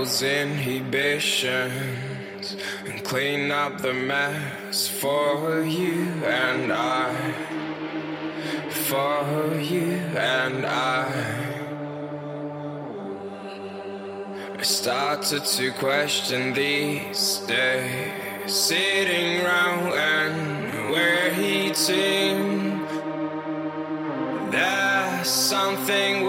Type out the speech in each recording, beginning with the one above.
those inhibitions and clean up the mess for you and I. For you and I. I started to question these days, sitting round and waiting. There's something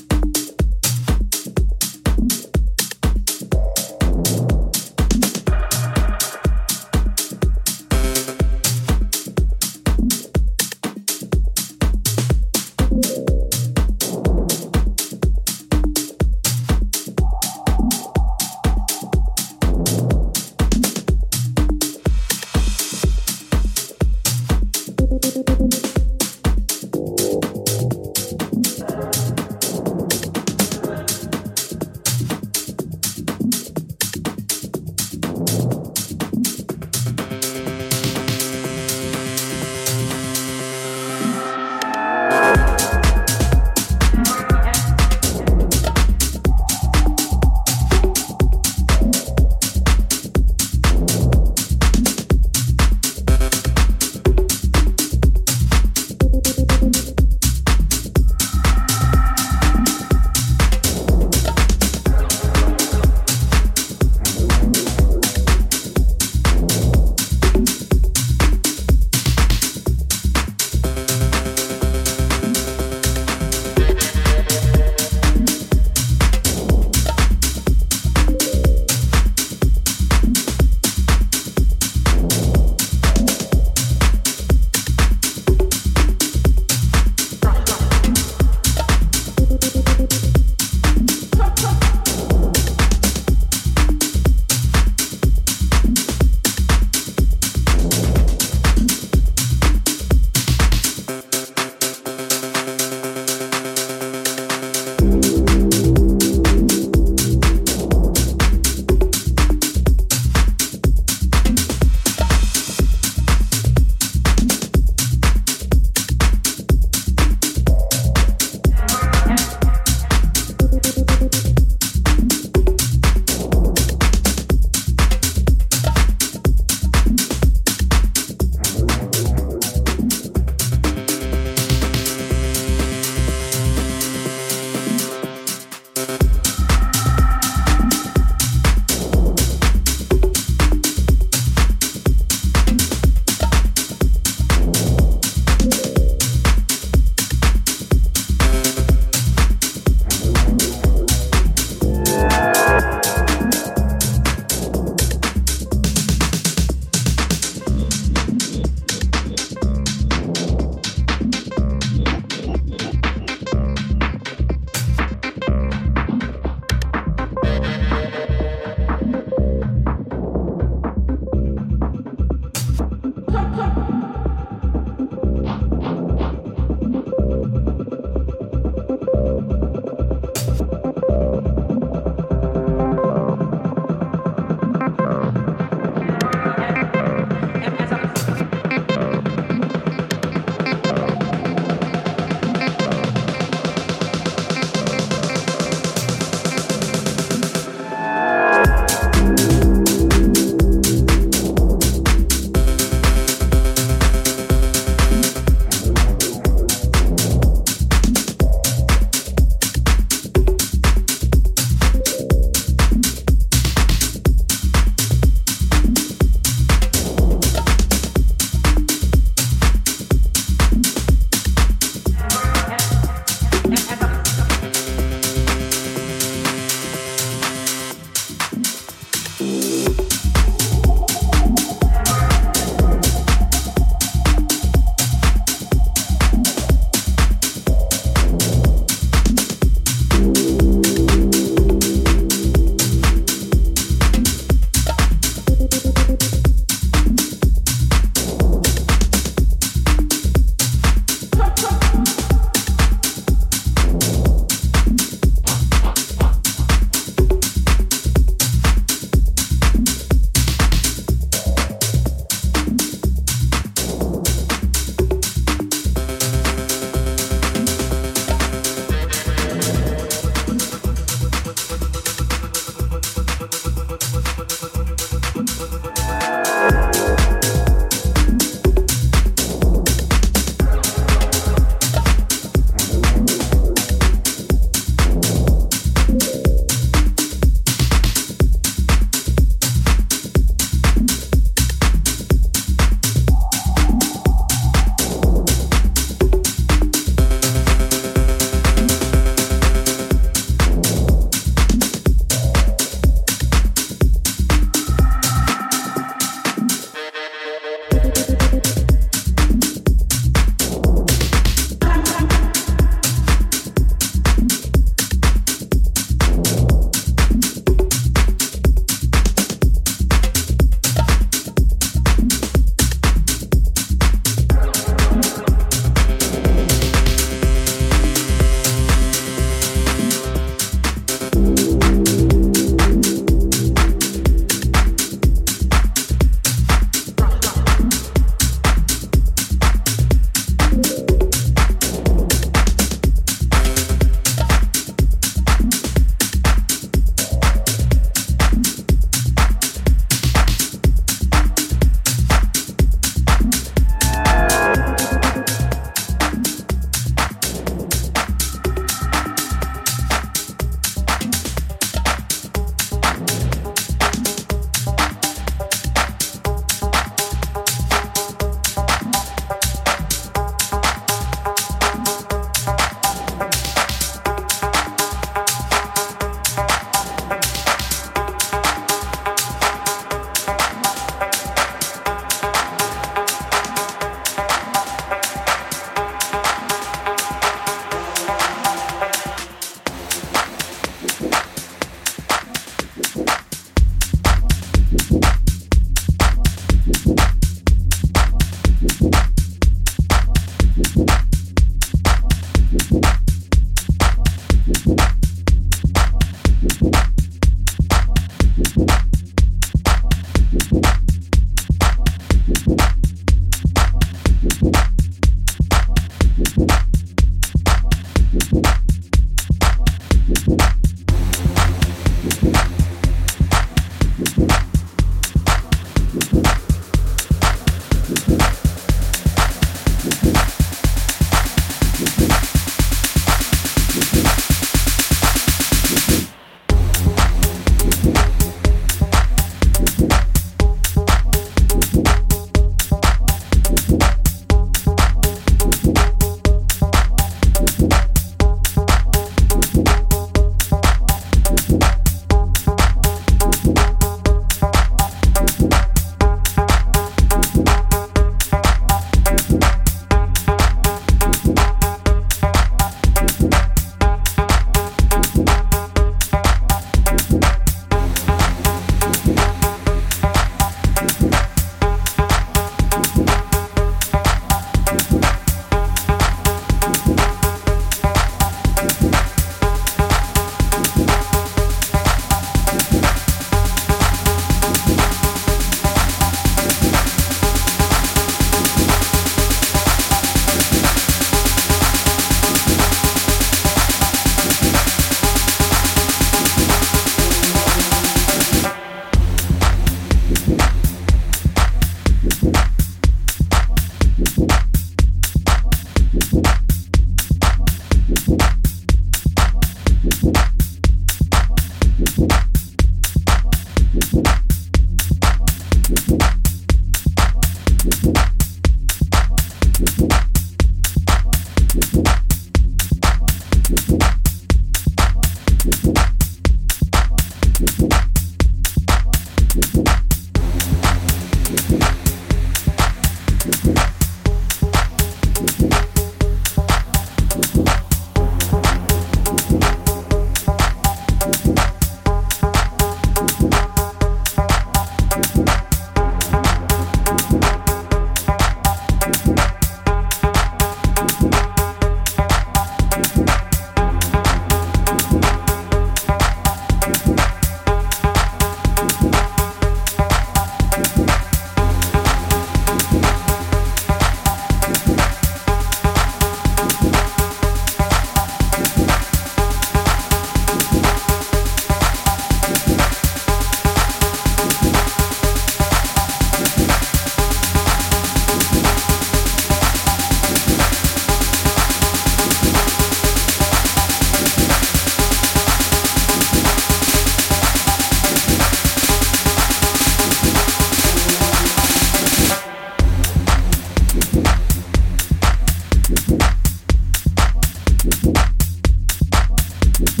Thank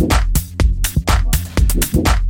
you.